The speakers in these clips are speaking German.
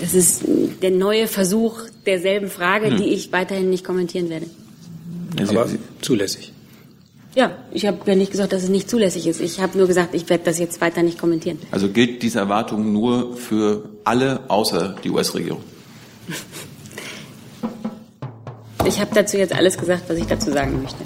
das ist der neue Versuch derselben Frage, hm. die ich weiterhin nicht kommentieren werde. Aber zulässig. Ja, ich habe ja nicht gesagt, dass es nicht zulässig ist. Ich habe nur gesagt, ich werde das jetzt weiter nicht kommentieren. Also gilt diese Erwartung nur für alle außer die US-Regierung? Ich habe dazu jetzt alles gesagt, was ich dazu sagen möchte.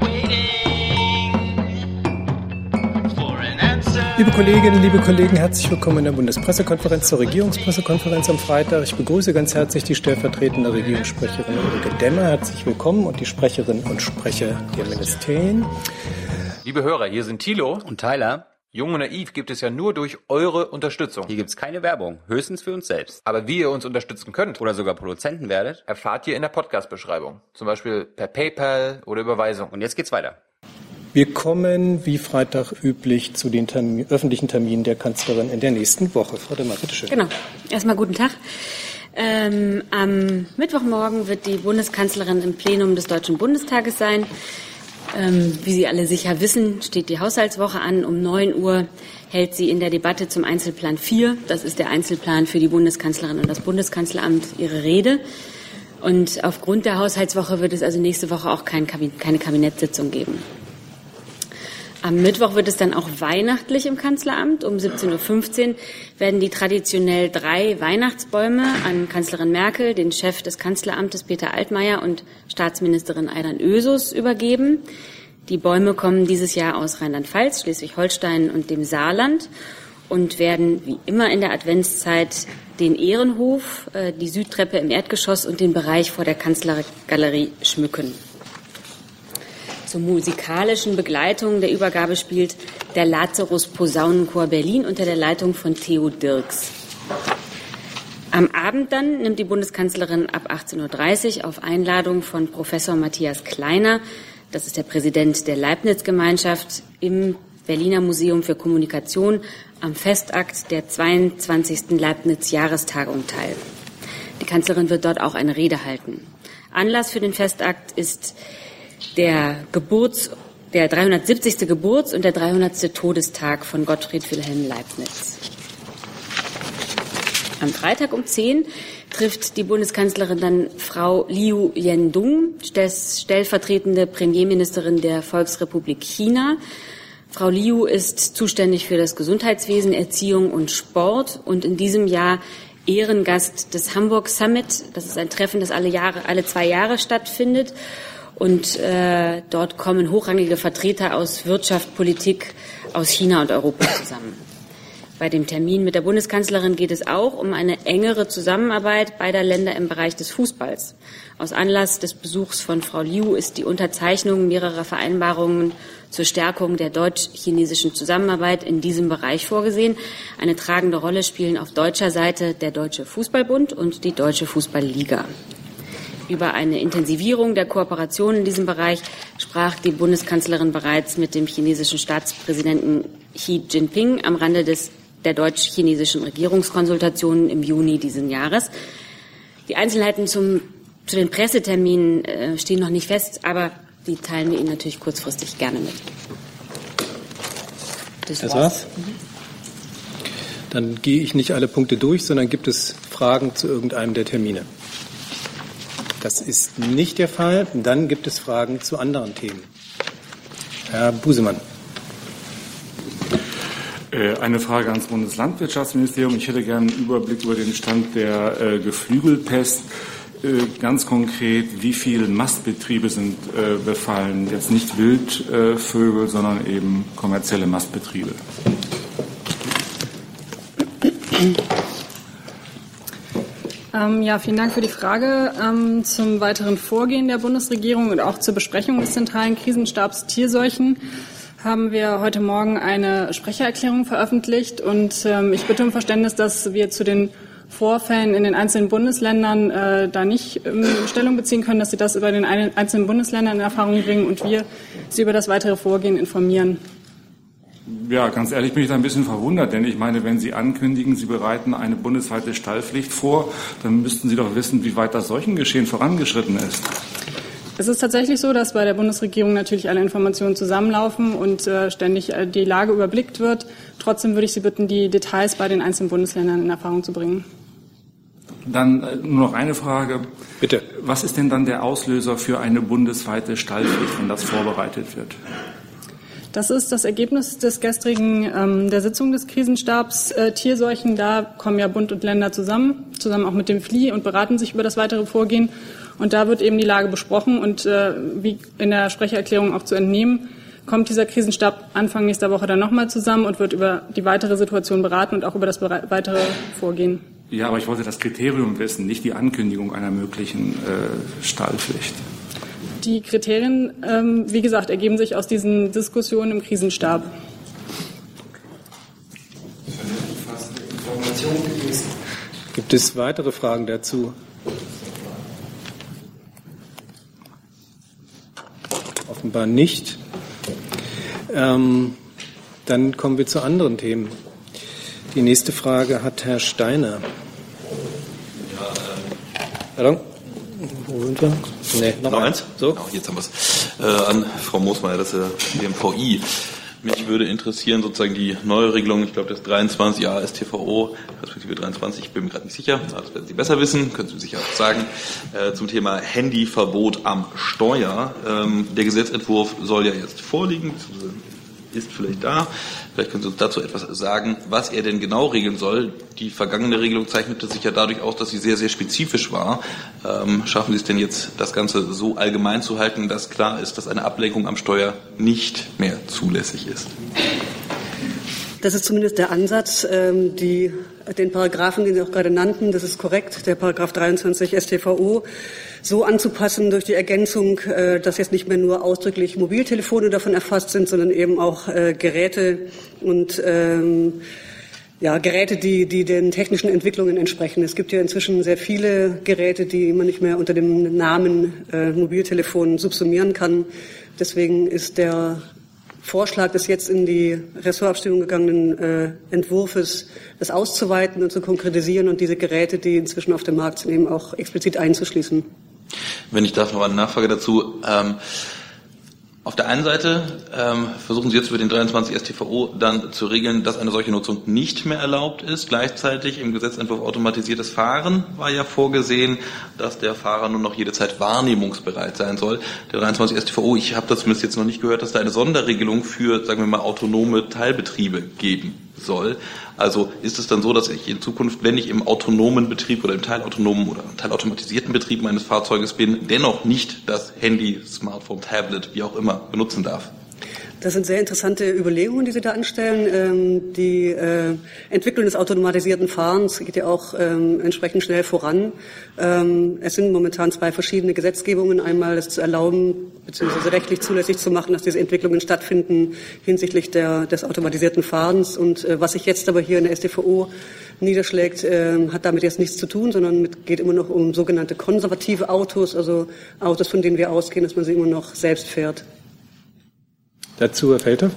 Liebe Kolleginnen, liebe Kollegen, herzlich willkommen in der Bundespressekonferenz zur Regierungspressekonferenz am Freitag. Ich begrüße ganz herzlich die stellvertretende Regierungssprecherin Ulrike Demmer. Herzlich willkommen und die Sprecherinnen und Sprecher der Ministerien. Liebe Hörer, hier sind Thilo und Tyler. Jung und Naiv gibt es ja nur durch eure Unterstützung. Hier gibt es keine Werbung, höchstens für uns selbst. Aber wie ihr uns unterstützen könnt oder sogar Produzenten werdet, erfahrt ihr in der Podcast-Beschreibung. Zum Beispiel per PayPal oder Überweisung. Und jetzt geht's weiter. Wir kommen wie Freitag üblich zu den Termin, öffentlichen Terminen der Kanzlerin in der nächsten Woche. Frau Demmer, bitteschön. Genau. Erstmal guten Tag. Ähm, am Mittwochmorgen wird die Bundeskanzlerin im Plenum des Deutschen Bundestages sein. Ähm, wie Sie alle sicher wissen, steht die Haushaltswoche an. Um 9 Uhr hält sie in der Debatte zum Einzelplan 4, das ist der Einzelplan für die Bundeskanzlerin und das Bundeskanzleramt, ihre Rede. Und aufgrund der Haushaltswoche wird es also nächste Woche auch kein Kabin keine Kabinettssitzung geben. Am Mittwoch wird es dann auch weihnachtlich im Kanzleramt. Um 17.15 Uhr werden die traditionell drei Weihnachtsbäume an Kanzlerin Merkel, den Chef des Kanzleramtes Peter Altmaier und Staatsministerin Aidan Ösus übergeben. Die Bäume kommen dieses Jahr aus Rheinland-Pfalz, Schleswig-Holstein und dem Saarland und werden wie immer in der Adventszeit den Ehrenhof, äh, die Südtreppe im Erdgeschoss und den Bereich vor der Kanzlergalerie schmücken. Zur musikalischen Begleitung der Übergabe spielt der Lazarus Posaunenchor Berlin unter der Leitung von Theo Dirks. Am Abend dann nimmt die Bundeskanzlerin ab 18.30 Uhr auf Einladung von Professor Matthias Kleiner, das ist der Präsident der Leibniz-Gemeinschaft, im Berliner Museum für Kommunikation am Festakt der 22. Leibniz-Jahrestagung teil. Die Kanzlerin wird dort auch eine Rede halten. Anlass für den Festakt ist der Geburts, der 370. Geburts- und der 300. Todestag von Gottfried Wilhelm Leibniz. Am Freitag um 10 trifft die Bundeskanzlerin dann Frau Liu Yendung, stellvertretende Premierministerin der Volksrepublik China. Frau Liu ist zuständig für das Gesundheitswesen, Erziehung und Sport und in diesem Jahr Ehrengast des Hamburg Summit. Das ist ein Treffen, das alle Jahre, alle zwei Jahre stattfindet. Und äh, dort kommen hochrangige Vertreter aus Wirtschaft, Politik, aus China und Europa zusammen. Bei dem Termin mit der Bundeskanzlerin geht es auch um eine engere Zusammenarbeit beider Länder im Bereich des Fußballs. Aus Anlass des Besuchs von Frau Liu ist die Unterzeichnung mehrerer Vereinbarungen zur Stärkung der deutsch-chinesischen Zusammenarbeit in diesem Bereich vorgesehen. Eine tragende Rolle spielen auf deutscher Seite der Deutsche Fußballbund und die Deutsche Fußballliga. Über eine Intensivierung der Kooperation in diesem Bereich sprach die Bundeskanzlerin bereits mit dem chinesischen Staatspräsidenten Xi Jinping am Rande des, der deutsch-chinesischen Regierungskonsultationen im Juni diesen Jahres. Die Einzelheiten zum, zu den Presseterminen äh, stehen noch nicht fest, aber die teilen wir Ihnen natürlich kurzfristig gerne mit. Das, das war's. Dann gehe ich nicht alle Punkte durch, sondern gibt es Fragen zu irgendeinem der Termine? Das ist nicht der Fall. Dann gibt es Fragen zu anderen Themen. Herr Busemann. Äh, eine Frage ans Bundeslandwirtschaftsministerium. Ich hätte gerne einen Überblick über den Stand der äh, Geflügelpest. Äh, ganz konkret, wie viele Mastbetriebe sind befallen? Jetzt nicht Wildvögel, sondern eben kommerzielle Mastbetriebe. Ähm, ja, vielen Dank für die Frage. Ähm, zum weiteren Vorgehen der Bundesregierung und auch zur Besprechung des zentralen Krisenstabs Tierseuchen haben wir heute Morgen eine Sprechererklärung veröffentlicht und ähm, ich bitte um Verständnis, dass wir zu den Vorfällen in den einzelnen Bundesländern äh, da nicht ähm, Stellung beziehen können, dass Sie das über den einzelnen Bundesländern in Erfahrung bringen und wir Sie über das weitere Vorgehen informieren. Ja, ganz ehrlich bin ich da ein bisschen verwundert, denn ich meine, wenn Sie ankündigen, Sie bereiten eine bundesweite Stallpflicht vor, dann müssten Sie doch wissen, wie weit das Seuchengeschehen vorangeschritten ist. Es ist tatsächlich so, dass bei der Bundesregierung natürlich alle Informationen zusammenlaufen und äh, ständig äh, die Lage überblickt wird. Trotzdem würde ich Sie bitten, die Details bei den einzelnen Bundesländern in Erfahrung zu bringen. Dann äh, nur noch eine Frage. Bitte. Was ist denn dann der Auslöser für eine bundesweite Stallpflicht, wenn das vorbereitet wird? Das ist das Ergebnis des gestrigen ähm, der Sitzung des Krisenstabs äh, Tierseuchen. Da kommen ja Bund und Länder zusammen, zusammen auch mit dem FLI und beraten sich über das weitere Vorgehen. Und da wird eben die Lage besprochen und äh, wie in der Sprechererklärung auch zu entnehmen, kommt dieser Krisenstab Anfang nächster Woche dann nochmal zusammen und wird über die weitere Situation beraten und auch über das weitere Vorgehen. Ja, aber ich wollte das Kriterium wissen, nicht die Ankündigung einer möglichen äh, Stallpflicht. Die Kriterien, ähm, wie gesagt, ergeben sich aus diesen Diskussionen im Krisenstab. Gibt es weitere Fragen dazu? Offenbar nicht. Ähm, dann kommen wir zu anderen Themen. Die nächste Frage hat Herr Steiner. Ja, ähm, Pardon? Wir? Nee, noch, noch eins. So? Genau, jetzt haben wir es. Äh, an Frau Moosmeier, das ist äh, MVI. Mich würde interessieren, sozusagen die neue Regelung, ich glaube, das 23 Jahre STVO, respektive 23, ich bin mir gerade nicht sicher, das werden Sie besser wissen, können Sie sicher auch sagen, äh, zum Thema Handyverbot am Steuer. Ähm, der Gesetzentwurf soll ja jetzt vorliegen, ist vielleicht da. Vielleicht können Sie uns dazu etwas sagen, was er denn genau regeln soll. Die vergangene Regelung zeichnete sich ja dadurch aus, dass sie sehr, sehr spezifisch war. Ähm, schaffen Sie es denn jetzt, das Ganze so allgemein zu halten, dass klar ist, dass eine Ablenkung am Steuer nicht mehr zulässig ist? Das ist zumindest der Ansatz. Ähm, die, den Paragraphen, den Sie auch gerade nannten, das ist korrekt, der Paragraph 23 StVO, so anzupassen durch die Ergänzung, äh, dass jetzt nicht mehr nur ausdrücklich Mobiltelefone davon erfasst sind, sondern eben auch äh, Geräte und ähm, ja, Geräte, die, die den technischen Entwicklungen entsprechen. Es gibt ja inzwischen sehr viele Geräte, die man nicht mehr unter dem Namen äh, Mobiltelefon subsumieren kann. Deswegen ist der Vorschlag des jetzt in die Ressortabstimmung gegangenen äh, Entwurfs, das auszuweiten und zu konkretisieren und diese Geräte, die inzwischen auf dem Markt sind, eben auch explizit einzuschließen. Wenn ich darf, noch eine Nachfrage dazu. Ähm, auf der einen Seite ähm, versuchen Sie jetzt über den 23 StVO dann zu regeln, dass eine solche Nutzung nicht mehr erlaubt ist. Gleichzeitig im Gesetzentwurf automatisiertes Fahren war ja vorgesehen, dass der Fahrer nur noch jede Zeit wahrnehmungsbereit sein soll. Der 23 StVO, ich habe das zumindest jetzt noch nicht gehört, dass da eine Sonderregelung für, sagen wir mal, autonome Teilbetriebe geben soll. Also ist es dann so, dass ich in Zukunft, wenn ich im autonomen Betrieb oder im teilautonomen oder teilautomatisierten Betrieb meines Fahrzeuges bin, dennoch nicht das Handy, Smartphone, Tablet, wie auch immer benutzen darf? Das sind sehr interessante Überlegungen, die Sie da anstellen. Ähm, die äh, Entwicklung des automatisierten Fahrens geht ja auch ähm, entsprechend schnell voran. Ähm, es sind momentan zwei verschiedene Gesetzgebungen. Einmal das zu erlauben, beziehungsweise rechtlich zulässig zu machen, dass diese Entwicklungen stattfinden hinsichtlich der, des automatisierten Fahrens. Und äh, was sich jetzt aber hier in der StVO niederschlägt, äh, hat damit jetzt nichts zu tun, sondern mit, geht immer noch um sogenannte konservative Autos, also Autos, von denen wir ausgehen, dass man sie immer noch selbst fährt. Dazu, Herr Felter.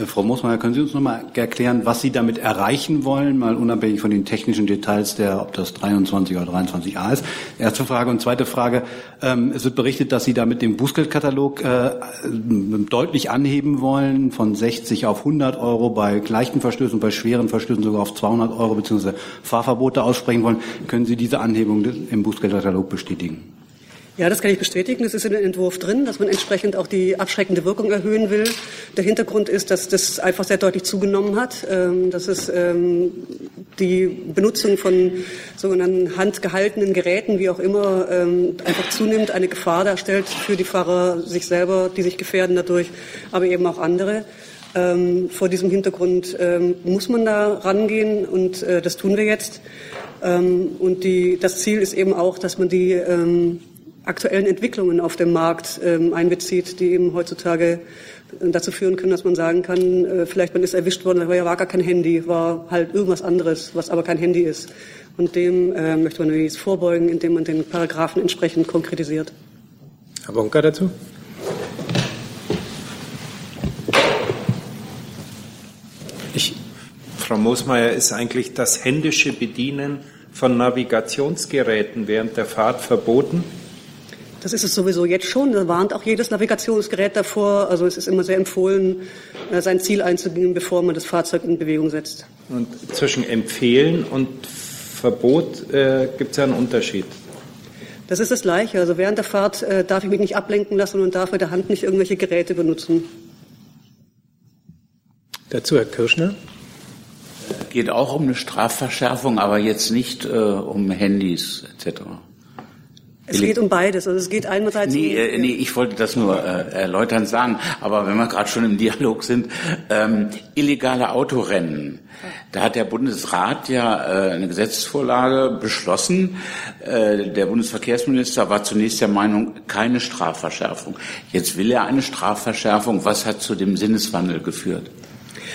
Äh, Frau Moosmeier, können Sie uns noch mal erklären, was Sie damit erreichen wollen, mal unabhängig von den technischen Details der, ob das 23 oder 23a ist? Erste Frage. Und zweite Frage. Ähm, es wird berichtet, dass Sie damit den Bußgeldkatalog äh, deutlich anheben wollen, von 60 auf 100 Euro bei leichten Verstößen, bei schweren Verstößen sogar auf 200 Euro bzw. Fahrverbote aussprechen wollen. Können Sie diese Anhebung im Bußgeldkatalog bestätigen? Ja, das kann ich bestätigen. Das ist in dem Entwurf drin, dass man entsprechend auch die abschreckende Wirkung erhöhen will. Der Hintergrund ist, dass das einfach sehr deutlich zugenommen hat, ähm, dass es ähm, die Benutzung von sogenannten handgehaltenen Geräten, wie auch immer, ähm, einfach zunimmt, eine Gefahr darstellt für die Fahrer sich selber, die sich gefährden dadurch, aber eben auch andere. Vor diesem Hintergrund muss man da rangehen und äh, das tun wir jetzt. Und die, das Ziel ist eben auch, dass man die aktuellen Entwicklungen auf dem Markt ähm, einbezieht, die eben heutzutage dazu führen können, dass man sagen kann, äh, vielleicht man ist erwischt worden, aber ja war gar kein Handy, war halt irgendwas anderes, was aber kein Handy ist. Und dem äh, möchte man jetzt vorbeugen, indem man den Paragraphen entsprechend konkretisiert. Herr Bonka dazu? Ich, Frau Moosmeier, ist eigentlich das händische Bedienen von Navigationsgeräten während der Fahrt verboten? Das ist es sowieso jetzt schon. Da warnt auch jedes Navigationsgerät davor. Also es ist immer sehr empfohlen, äh, sein Ziel einzugehen, bevor man das Fahrzeug in Bewegung setzt. Und zwischen empfehlen und Verbot äh, gibt es ja einen Unterschied. Das ist das Gleiche. Also während der Fahrt äh, darf ich mich nicht ablenken lassen und darf mit der Hand nicht irgendwelche Geräte benutzen. Dazu Herr Kirschner. Geht auch um eine Strafverschärfung, aber jetzt nicht äh, um Handys etc. Es geht um beides. Also es geht einerseits nee, um, äh, nee, ich wollte das nur äh, erläutern sagen. Aber wenn wir gerade schon im Dialog sind, ähm, illegale Autorennen. Da hat der Bundesrat ja äh, eine Gesetzesvorlage beschlossen. Äh, der Bundesverkehrsminister war zunächst der Meinung, keine Strafverschärfung. Jetzt will er eine Strafverschärfung. Was hat zu dem Sinneswandel geführt?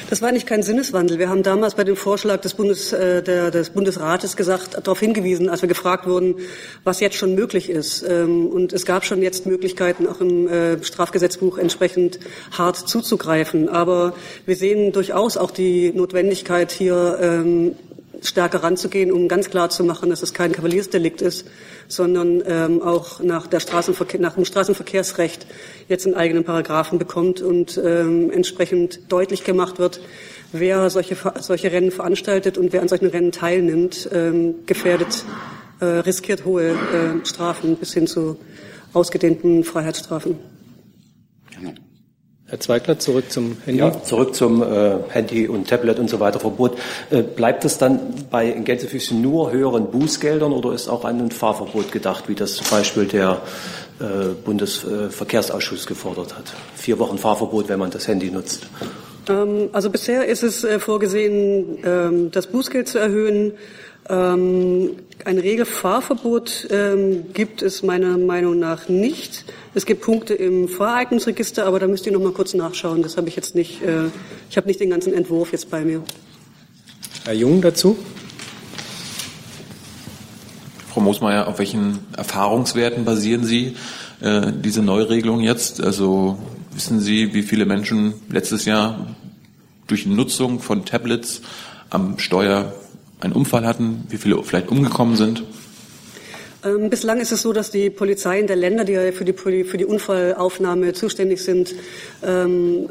Das war eigentlich kein Sinneswandel. Wir haben damals bei dem Vorschlag des, Bundes, äh, der, des Bundesrates gesagt, darauf hingewiesen, als wir gefragt wurden, was jetzt schon möglich ist. Ähm, und es gab schon jetzt Möglichkeiten, auch im äh, Strafgesetzbuch entsprechend hart zuzugreifen. Aber wir sehen durchaus auch die Notwendigkeit, hier ähm, stärker ranzugehen, um ganz klar zu machen, dass es kein Kavaliersdelikt ist, sondern ähm, auch nach, der Straßenverkehr, nach dem Straßenverkehrsrecht jetzt einen eigenen Paragraphen bekommt und ähm, entsprechend deutlich gemacht wird, wer solche, solche Rennen veranstaltet und wer an solchen Rennen teilnimmt, ähm, gefährdet, äh, riskiert hohe äh, Strafen bis hin zu ausgedehnten Freiheitsstrafen. Herr Zweigler, zurück zum Handy. Ja, zurück zum äh, Handy und Tablet und so weiter Verbot. Äh, bleibt es dann bei in Gänsefüßchen nur höheren Bußgeldern oder ist auch an ein Fahrverbot gedacht, wie das zum Beispiel der äh, Bundesverkehrsausschuss gefordert hat? Vier Wochen Fahrverbot, wenn man das Handy nutzt. Ähm, also bisher ist es äh, vorgesehen, ähm, das Bußgeld zu erhöhen. Ähm, ein Regelfahrverbot ähm, gibt es meiner Meinung nach nicht. Es gibt Punkte im Fahreignungsregister, aber da müsst ihr noch mal kurz nachschauen. Das habe ich jetzt nicht. Äh, ich habe nicht den ganzen Entwurf jetzt bei mir. Herr Jung dazu. Frau Moosmeier, auf welchen Erfahrungswerten basieren Sie äh, diese Neuregelung jetzt? Also wissen Sie, wie viele Menschen letztes Jahr durch Nutzung von Tablets am Steuer einen Unfall hatten, wie viele vielleicht umgekommen sind? Ähm, bislang ist es so, dass die Polizeien der Länder, die ja für die, für die Unfallaufnahme zuständig sind, ähm,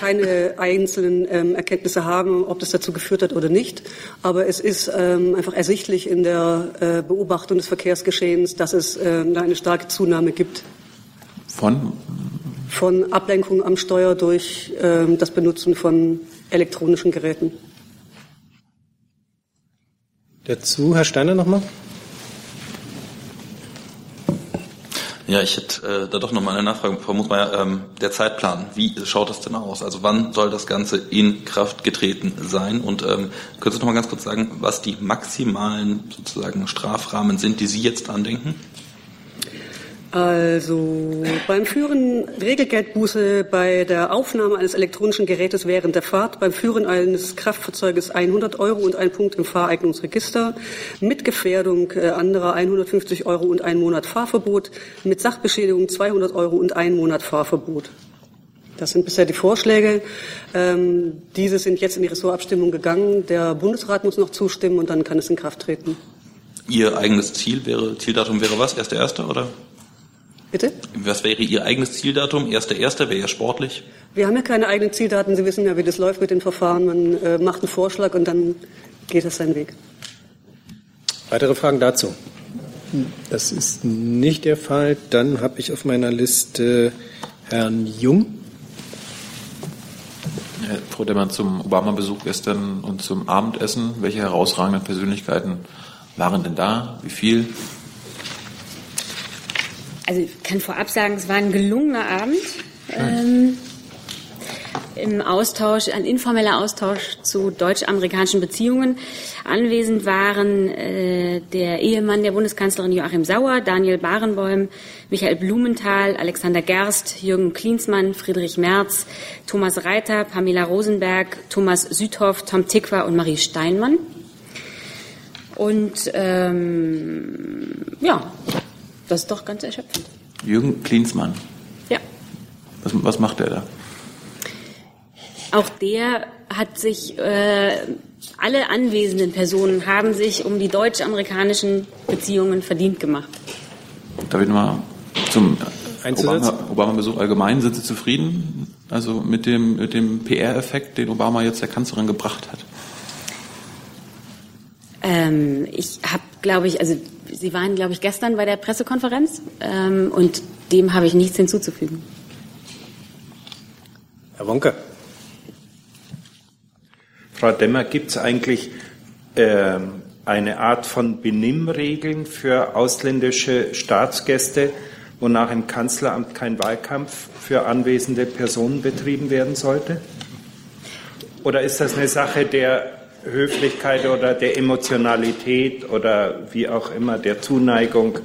keine einzelnen ähm, Erkenntnisse haben, ob das dazu geführt hat oder nicht. Aber es ist ähm, einfach ersichtlich in der äh, Beobachtung des Verkehrsgeschehens, dass es ähm, da eine starke Zunahme gibt. Von? Von Ablenkung am Steuer durch ähm, das Benutzen von elektronischen Geräten. Dazu Herr Steiner nochmal. Ja, ich hätte äh, da doch nochmal eine Nachfrage, Frau Musmeier. Ähm, der Zeitplan, wie schaut das denn aus? Also wann soll das Ganze in Kraft getreten sein? Und ähm, können Sie noch mal ganz kurz sagen, was die maximalen sozusagen Strafrahmen sind, die Sie jetzt andenken? Also beim Führen Regelgeldbuße bei der Aufnahme eines elektronischen Gerätes während der Fahrt, beim Führen eines Kraftfahrzeuges 100 Euro und ein Punkt im Fahreignungsregister, mit Gefährdung äh, anderer 150 Euro und ein Monat Fahrverbot, mit Sachbeschädigung 200 Euro und ein Monat Fahrverbot. Das sind bisher die Vorschläge. Ähm, diese sind jetzt in die Ressortabstimmung gegangen. Der Bundesrat muss noch zustimmen und dann kann es in Kraft treten. Ihr eigenes Ziel wäre, Zieldatum wäre was? Erster, erster oder? Bitte? Was wäre Ihr eigenes Zieldatum? Erster, erster wäre ja sportlich. Wir haben ja keine eigenen Zieldaten. Sie wissen ja, wie das läuft mit den Verfahren. Man äh, macht einen Vorschlag und dann geht es seinen Weg. Weitere Fragen dazu? Das ist nicht der Fall. Dann habe ich auf meiner Liste Herrn Jung. Herr Frau Demmer, zum Obama-Besuch gestern und zum Abendessen. Welche herausragenden Persönlichkeiten waren denn da? Wie viel? Also ich kann vorab sagen, es war ein gelungener Abend. Ähm, Im Austausch, ein informeller Austausch zu deutsch-amerikanischen Beziehungen. Anwesend waren äh, der Ehemann der Bundeskanzlerin Joachim Sauer, Daniel Barenboim, Michael Blumenthal, Alexander Gerst, Jürgen Klinsmann, Friedrich Merz, Thomas Reiter, Pamela Rosenberg, Thomas Südhoff, Tom Tickwer und Marie Steinmann. Und ähm, ja, das ist doch ganz erschöpfend. Jürgen Klinsmann. Ja. Was, was macht er da? Auch der hat sich, äh, alle anwesenden Personen haben sich um die deutsch-amerikanischen Beziehungen verdient gemacht. Darf ich nochmal zum Obama-Besuch Obama allgemein? Sind Sie zufrieden? Also mit dem, mit dem PR-Effekt, den Obama jetzt der Kanzlerin gebracht hat? Ähm, ich habe, glaube ich, also Sie waren, glaube ich, gestern bei der Pressekonferenz ähm, und dem habe ich nichts hinzuzufügen. Herr Wonke. Frau Demmer, gibt es eigentlich äh, eine Art von Benimmregeln für ausländische Staatsgäste, wonach im Kanzleramt kein Wahlkampf für anwesende Personen betrieben werden sollte? Oder ist das eine Sache der Höflichkeit oder der Emotionalität oder wie auch immer der Zuneigung,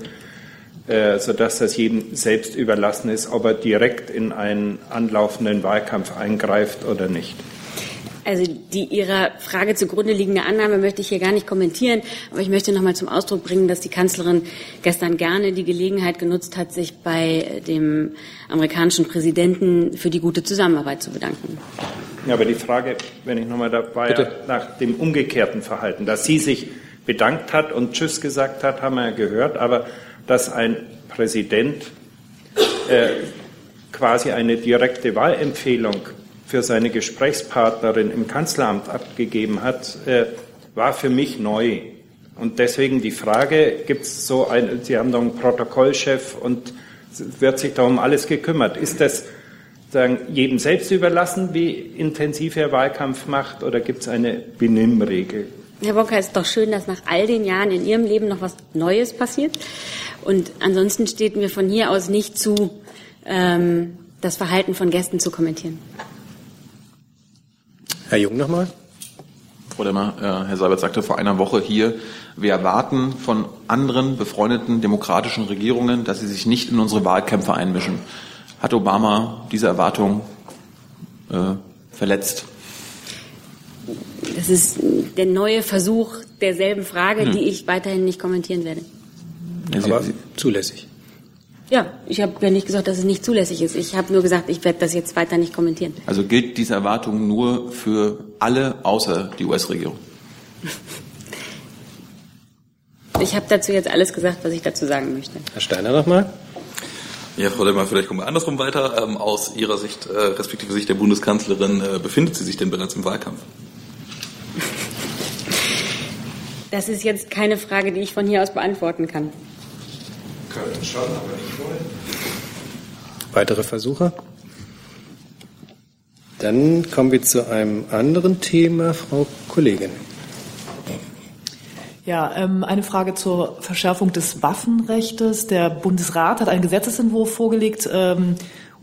äh, sodass das jedem selbst überlassen ist, ob er direkt in einen anlaufenden Wahlkampf eingreift oder nicht? Also die Ihrer Frage zugrunde liegende Annahme möchte ich hier gar nicht kommentieren, aber ich möchte noch mal zum Ausdruck bringen, dass die Kanzlerin gestern gerne die Gelegenheit genutzt hat, sich bei dem amerikanischen Präsidenten für die gute Zusammenarbeit zu bedanken. Ja, aber die Frage, wenn ich nochmal dabei ja nach dem umgekehrten Verhalten, dass sie sich bedankt hat und Tschüss gesagt hat, haben wir ja gehört, aber dass ein Präsident äh, quasi eine direkte Wahlempfehlung für seine Gesprächspartnerin im Kanzleramt abgegeben hat, äh, war für mich neu. Und deswegen die Frage, gibt es so ein, Sie haben doch einen Protokollchef und wird sich darum alles gekümmert. Ist das sagen, jedem selbst überlassen, wie intensiv er Wahlkampf macht, oder gibt es eine Benimmregel? Herr Wonka, es ist doch schön, dass nach all den Jahren in Ihrem Leben noch was Neues passiert. Und ansonsten steht mir von hier aus nicht zu, ähm, das Verhalten von Gästen zu kommentieren. Herr Jung nochmal. Frau Demmer, äh, Herr Seibert sagte vor einer Woche hier, wir erwarten von anderen befreundeten demokratischen Regierungen, dass sie sich nicht in unsere Wahlkämpfe einmischen. Hat Obama diese Erwartung äh, verletzt? Das ist der neue Versuch derselben Frage, hm. die ich weiterhin nicht kommentieren werde. Aber zulässig. Ja, ich habe ja nicht gesagt, dass es nicht zulässig ist. Ich habe nur gesagt, ich werde das jetzt weiter nicht kommentieren. Also gilt diese Erwartung nur für alle außer die US-Regierung? Ich habe dazu jetzt alles gesagt, was ich dazu sagen möchte. Herr Steiner nochmal. Ja, Frau Demmer, vielleicht kommen wir andersrum weiter. Ähm, aus Ihrer Sicht, äh, respektive Sicht der Bundeskanzlerin, äh, befindet sie sich denn bereits im Wahlkampf? Das ist jetzt keine Frage, die ich von hier aus beantworten kann. Können schon, aber nicht wollen. Weitere Versuche? Dann kommen wir zu einem anderen Thema, Frau Kollegin. Ja, ähm, eine Frage zur Verschärfung des Waffenrechts. Der Bundesrat hat einen Gesetzesentwurf vorgelegt, ähm,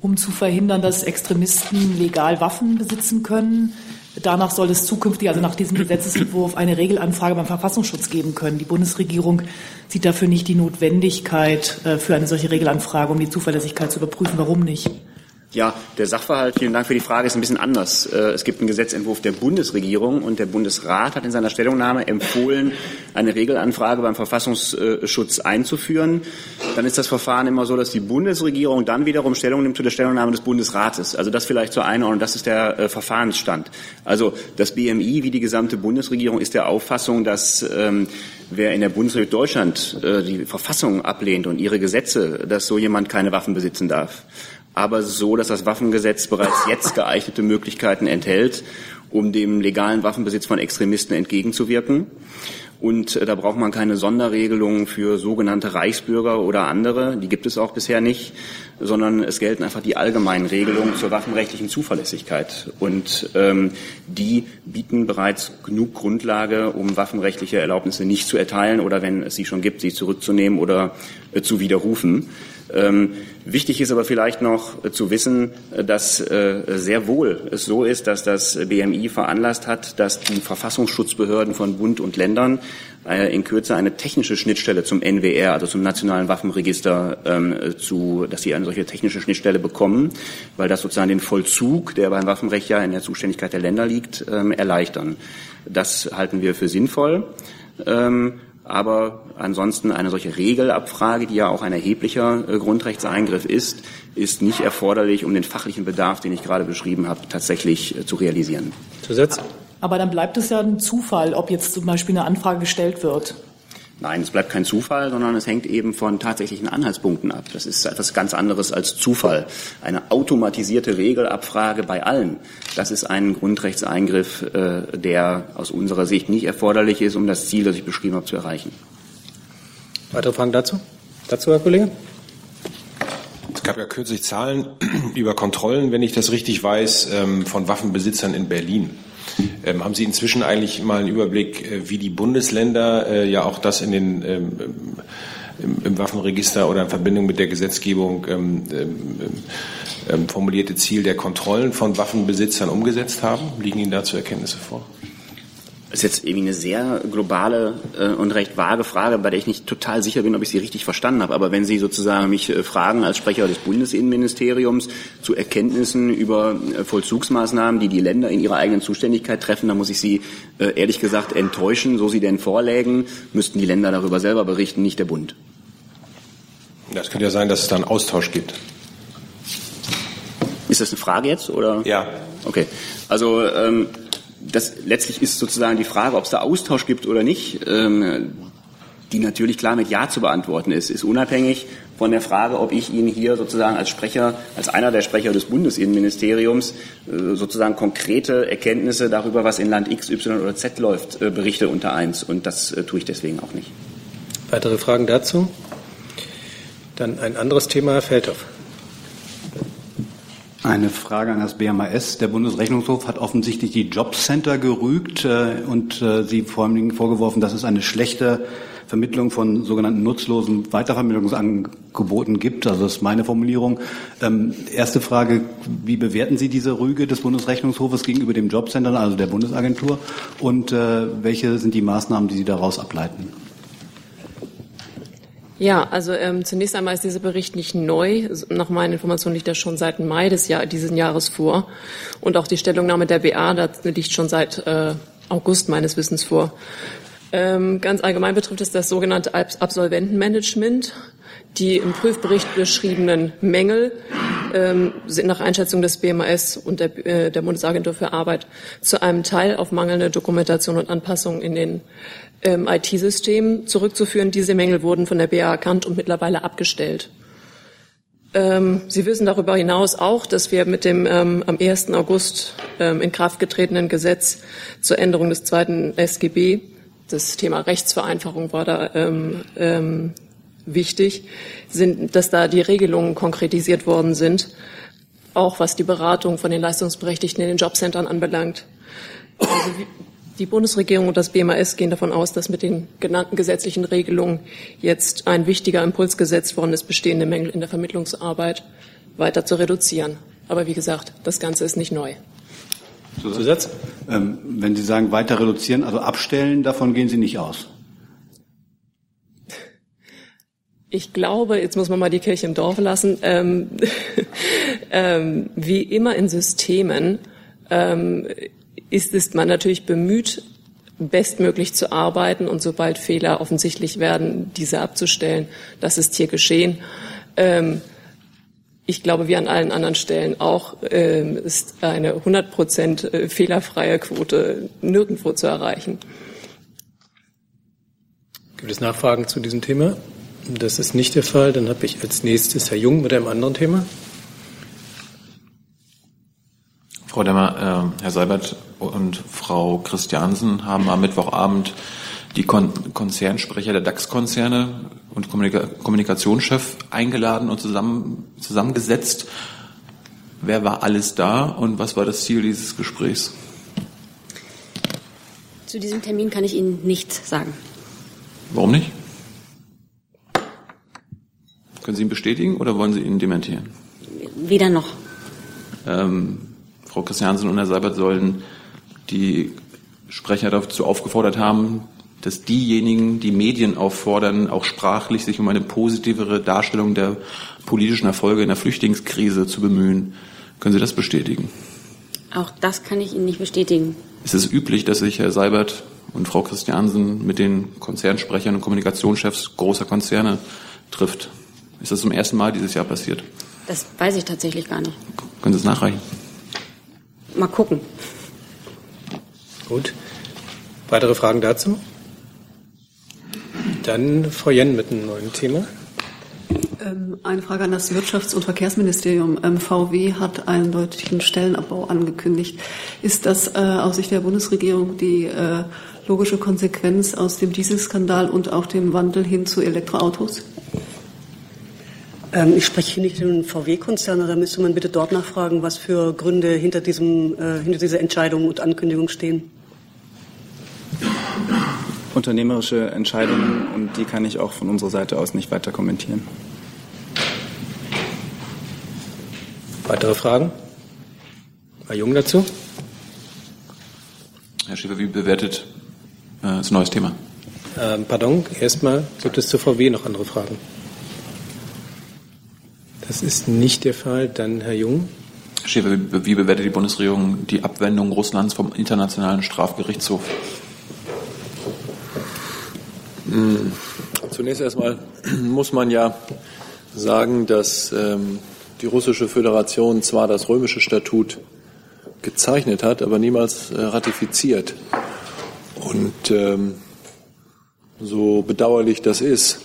um zu verhindern, dass Extremisten legal Waffen besitzen können. Danach soll es zukünftig, also nach diesem Gesetzesentwurf, eine Regelanfrage beim Verfassungsschutz geben können. Die Bundesregierung sieht dafür nicht die Notwendigkeit äh, für eine solche Regelanfrage, um die Zuverlässigkeit zu überprüfen. Warum nicht? Ja, der Sachverhalt, vielen Dank für die Frage, ist ein bisschen anders. Äh, es gibt einen Gesetzentwurf der Bundesregierung und der Bundesrat hat in seiner Stellungnahme empfohlen, eine Regelanfrage beim Verfassungsschutz einzuführen. Dann ist das Verfahren immer so, dass die Bundesregierung dann wiederum Stellung nimmt zu der Stellungnahme des Bundesrates. Also das vielleicht zur Einordnung, das ist der äh, Verfahrensstand. Also das BMI wie die gesamte Bundesregierung ist der Auffassung, dass ähm, wer in der Bundesrepublik Deutschland äh, die Verfassung ablehnt und ihre Gesetze, dass so jemand keine Waffen besitzen darf aber so, dass das Waffengesetz bereits jetzt geeignete Möglichkeiten enthält, um dem legalen Waffenbesitz von Extremisten entgegenzuwirken. Und äh, da braucht man keine Sonderregelungen für sogenannte Reichsbürger oder andere, die gibt es auch bisher nicht, sondern es gelten einfach die allgemeinen Regelungen zur waffenrechtlichen Zuverlässigkeit. Und ähm, die bieten bereits genug Grundlage, um waffenrechtliche Erlaubnisse nicht zu erteilen oder wenn es sie schon gibt, sie zurückzunehmen oder äh, zu widerrufen. Ähm, wichtig ist aber vielleicht noch äh, zu wissen, äh, dass äh, sehr wohl es so ist, dass das BMI veranlasst hat, dass die Verfassungsschutzbehörden von Bund und Ländern äh, in Kürze eine technische Schnittstelle zum NWR, also zum Nationalen Waffenregister, ähm, zu, dass sie eine solche technische Schnittstelle bekommen, weil das sozusagen den Vollzug, der beim Waffenrecht ja in der Zuständigkeit der Länder liegt, ähm, erleichtern. Das halten wir für sinnvoll. Ähm, aber ansonsten eine solche Regelabfrage, die ja auch ein erheblicher äh, Grundrechtseingriff ist, ist nicht erforderlich, um den fachlichen Bedarf, den ich gerade beschrieben habe, tatsächlich äh, zu realisieren. Zusatz? Aber dann bleibt es ja ein Zufall, ob jetzt zum Beispiel eine Anfrage gestellt wird. Nein, es bleibt kein Zufall, sondern es hängt eben von tatsächlichen Anhaltspunkten ab. Das ist etwas ganz anderes als Zufall. Eine automatisierte Regelabfrage bei allen, das ist ein Grundrechtseingriff, äh, der aus unserer Sicht nicht erforderlich ist, um das Ziel, das ich beschrieben habe, zu erreichen. Weitere Fragen dazu? Dazu, Herr Kollege? Es gab ja kürzlich Zahlen über Kontrollen, wenn ich das richtig weiß, ähm, von Waffenbesitzern in Berlin. Ähm, haben Sie inzwischen eigentlich mal einen Überblick, äh, wie die Bundesländer äh, ja auch das in den ähm, im, im, Waffenregister oder in Verbindung mit der Gesetzgebung ähm, ähm, ähm formulierte Ziel der Kontrollen von Waffenbesitzern umgesetzt haben? Liegen Ihnen dazu Erkenntnisse vor? Das ist jetzt irgendwie eine sehr globale äh, und recht vage Frage, bei der ich nicht total sicher bin, ob ich sie richtig verstanden habe. Aber wenn Sie sozusagen mich äh, fragen als Sprecher des Bundesinnenministeriums zu Erkenntnissen über äh, Vollzugsmaßnahmen, die die Länder in ihrer eigenen Zuständigkeit treffen, dann muss ich Sie äh, ehrlich gesagt enttäuschen. So sie denn vorlägen, müssten die Länder darüber selber berichten, nicht der Bund. Das könnte ja sein, dass es da einen Austausch gibt. Ist das eine Frage jetzt oder? Ja. Okay. Also ähm, das letztlich ist sozusagen die Frage, ob es da Austausch gibt oder nicht, ähm, die natürlich klar mit Ja zu beantworten ist, ist unabhängig von der Frage, ob ich Ihnen hier sozusagen als Sprecher, als einer der Sprecher des Bundesinnenministeriums äh, sozusagen konkrete Erkenntnisse darüber, was in Land X, Y oder Z läuft, äh, berichte unter eins. Und das äh, tue ich deswegen auch nicht. Weitere Fragen dazu? Dann ein anderes Thema, Herr Feldhoff. Eine Frage an das BMAS. Der Bundesrechnungshof hat offensichtlich die Jobcenter gerügt äh, und äh, sie vor allen Dingen vorgeworfen, dass es eine schlechte Vermittlung von sogenannten nutzlosen Weitervermittlungsangeboten gibt. Also das ist meine Formulierung. Ähm, erste Frage, wie bewerten Sie diese Rüge des Bundesrechnungshofes gegenüber dem Jobcenter, also der Bundesagentur? Und äh, welche sind die Maßnahmen, die Sie daraus ableiten? Ja, also ähm, zunächst einmal ist dieser Bericht nicht neu. Nach meinen Informationen liegt er schon seit Mai des Jahr, dieses Jahres vor. Und auch die Stellungnahme der BA, da liegt schon seit äh, August meines Wissens vor. Ähm, ganz allgemein betrifft es das sogenannte Absolventenmanagement. Die im Prüfbericht beschriebenen Mängel ähm, sind nach Einschätzung des BMAS und der, äh, der Bundesagentur für Arbeit zu einem Teil auf mangelnde Dokumentation und Anpassung in den ähm, IT-System zurückzuführen. Diese Mängel wurden von der BA erkannt und mittlerweile abgestellt. Ähm, Sie wissen darüber hinaus auch, dass wir mit dem ähm, am 1. August ähm, in Kraft getretenen Gesetz zur Änderung des zweiten SGB, das Thema Rechtsvereinfachung war da ähm, ähm, wichtig, sind, dass da die Regelungen konkretisiert worden sind, auch was die Beratung von den Leistungsberechtigten in den Jobcentern anbelangt. Also die Bundesregierung und das BMAS gehen davon aus, dass mit den genannten gesetzlichen Regelungen jetzt ein wichtiger Impuls gesetzt worden ist, bestehende Mängel in der Vermittlungsarbeit weiter zu reduzieren. Aber wie gesagt, das Ganze ist nicht neu. Zusatz? Ähm, wenn Sie sagen, weiter reduzieren, also abstellen, davon gehen Sie nicht aus. Ich glaube, jetzt muss man mal die Kirche im Dorf lassen, ähm, ähm, wie immer in Systemen ähm, ist, ist man natürlich bemüht, bestmöglich zu arbeiten und sobald Fehler offensichtlich werden, diese abzustellen. Das ist hier geschehen. Ähm, ich glaube, wie an allen anderen Stellen auch, ähm, ist eine 100 Prozent äh, fehlerfreie Quote nirgendwo zu erreichen. Gibt es Nachfragen zu diesem Thema? Das ist nicht der Fall. Dann habe ich als nächstes Herr Jung mit einem anderen Thema. Frau Demmer, äh, Herr Seibert und Frau Christiansen haben am Mittwochabend die Kon Konzernsprecher der DAX-Konzerne und Kommunika Kommunikationschef eingeladen und zusammen, zusammengesetzt. Wer war alles da und was war das Ziel dieses Gesprächs? Zu diesem Termin kann ich Ihnen nichts sagen. Warum nicht? Können Sie ihn bestätigen oder wollen Sie ihn dementieren? Weder noch. Ähm, Frau Christiansen und Herr Seibert sollen die Sprecher dazu aufgefordert haben, dass diejenigen, die Medien auffordern, auch sprachlich sich um eine positivere Darstellung der politischen Erfolge in der Flüchtlingskrise zu bemühen. Können Sie das bestätigen? Auch das kann ich Ihnen nicht bestätigen. Ist es üblich, dass sich Herr Seibert und Frau Christiansen mit den Konzernsprechern und Kommunikationschefs großer Konzerne trifft? Ist das zum ersten Mal dieses Jahr passiert? Das weiß ich tatsächlich gar nicht. Können Sie es nachreichen? Mal gucken. Gut. Weitere Fragen dazu? Dann Frau Jen mit einem neuen Thema. Ähm, eine Frage an das Wirtschafts- und Verkehrsministerium. Ähm, VW hat einen deutlichen Stellenabbau angekündigt. Ist das äh, aus Sicht der Bundesregierung die äh, logische Konsequenz aus dem Dieselskandal und auch dem Wandel hin zu Elektroautos? Ähm, ich spreche hier nicht den VW-Konzern, da müsste man bitte dort nachfragen, was für Gründe hinter, diesem, äh, hinter dieser Entscheidung und Ankündigung stehen. Unternehmerische Entscheidungen und die kann ich auch von unserer Seite aus nicht weiter kommentieren. Weitere Fragen? Herr Jung dazu? Herr Schäfer, wie bewertet äh, das neues Thema? Ähm, pardon, erstmal gibt es zu VW noch andere Fragen. Das ist nicht der Fall. Dann Herr Jung. Herr Schäfer, wie, bewertet die Bundesregierung die Abwendung Russlands vom Internationalen Strafgerichtshof? Hm, zunächst erstmal muss man ja sagen, dass ähm, die russische Föderation zwar das römische Statut gezeichnet hat, aber niemals äh, ratifiziert. Und ähm, so bedauerlich das ist,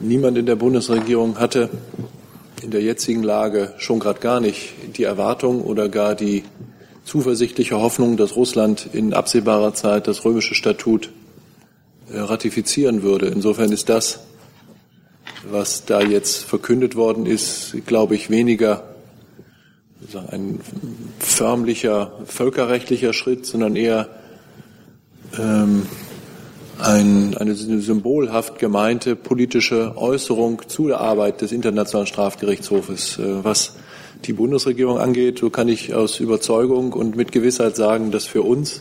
niemand in der Bundesregierung hatte in der jetzigen Lage schon gerade gar nicht die Erwartung oder gar die zuversichtliche Hoffnung, dass Russland in absehbarer Zeit das römische Statut äh, ratifizieren würde. Insofern ist das, was da jetzt verkündet worden ist, glaube ich, weniger ein förmlicher völkerrechtlicher Schritt, sondern eher ähm, ein, eine symbolhaft gemeinte politische Äußerung zu der Arbeit des Internationalen Strafgerichtshofes. Äh, was die Bundesregierung angeht, so kann ich aus Überzeugung und mit Gewissheit sagen, dass für uns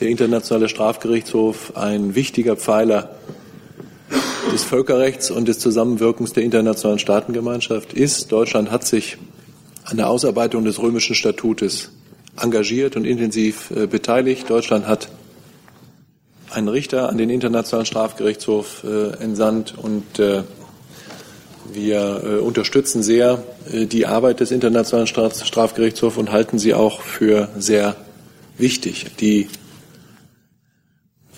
der Internationale Strafgerichtshof ein wichtiger Pfeiler des Völkerrechts und des Zusammenwirkens der internationalen Staatengemeinschaft ist. Deutschland hat sich an der Ausarbeitung des römischen Statutes engagiert und intensiv äh, beteiligt. Deutschland hat einen Richter an den Internationalen Strafgerichtshof äh, entsandt und äh, wir äh, unterstützen sehr äh, die Arbeit des Internationalen Straf Strafgerichtshofs und halten sie auch für sehr wichtig. Die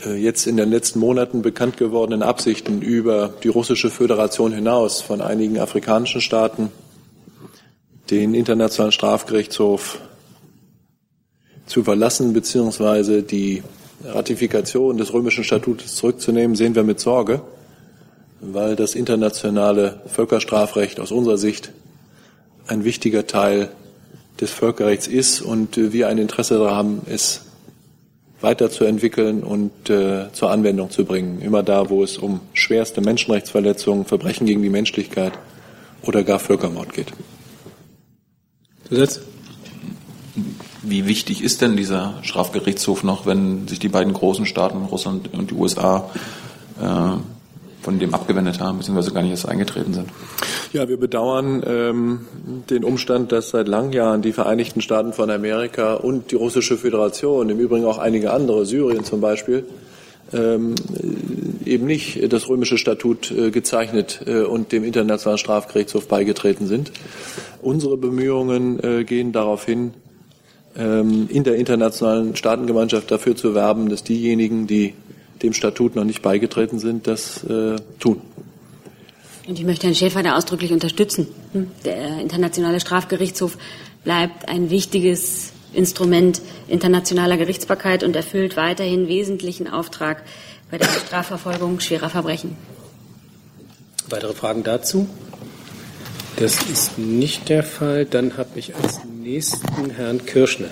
äh, jetzt in den letzten Monaten bekannt gewordenen Absichten über die russische Föderation hinaus von einigen afrikanischen Staaten, den Internationalen Strafgerichtshof zu verlassen bzw. die Ratifikation des römischen Statutes zurückzunehmen, sehen wir mit Sorge, weil das internationale Völkerstrafrecht aus unserer Sicht ein wichtiger Teil des Völkerrechts ist und wir ein Interesse daran haben, es weiterzuentwickeln und äh, zur Anwendung zu bringen. Immer da, wo es um schwerste Menschenrechtsverletzungen, Verbrechen gegen die Menschlichkeit oder gar Völkermord geht. Zusatz? Wie wichtig ist denn dieser Strafgerichtshof noch, wenn sich die beiden großen Staaten, Russland und die USA, äh, von dem abgewendet haben, beziehungsweise gar nicht erst eingetreten sind? Ja, wir bedauern ähm, den Umstand, dass seit langen Jahren die Vereinigten Staaten von Amerika und die Russische Föderation, im Übrigen auch einige andere, Syrien zum Beispiel, ähm, eben nicht das römische Statut äh, gezeichnet äh, und dem Internationalen Strafgerichtshof beigetreten sind. Unsere Bemühungen äh, gehen darauf hin, in der internationalen Staatengemeinschaft dafür zu werben, dass diejenigen, die dem Statut noch nicht beigetreten sind, das äh, tun. Und ich möchte Herrn Schäfer da ausdrücklich unterstützen. Hm? Der Internationale Strafgerichtshof bleibt ein wichtiges Instrument internationaler Gerichtsbarkeit und erfüllt weiterhin wesentlichen Auftrag bei der Strafverfolgung schwerer Verbrechen. Weitere Fragen dazu? Das ist nicht der Fall. Dann habe ich als nächsten Herrn Kirschner.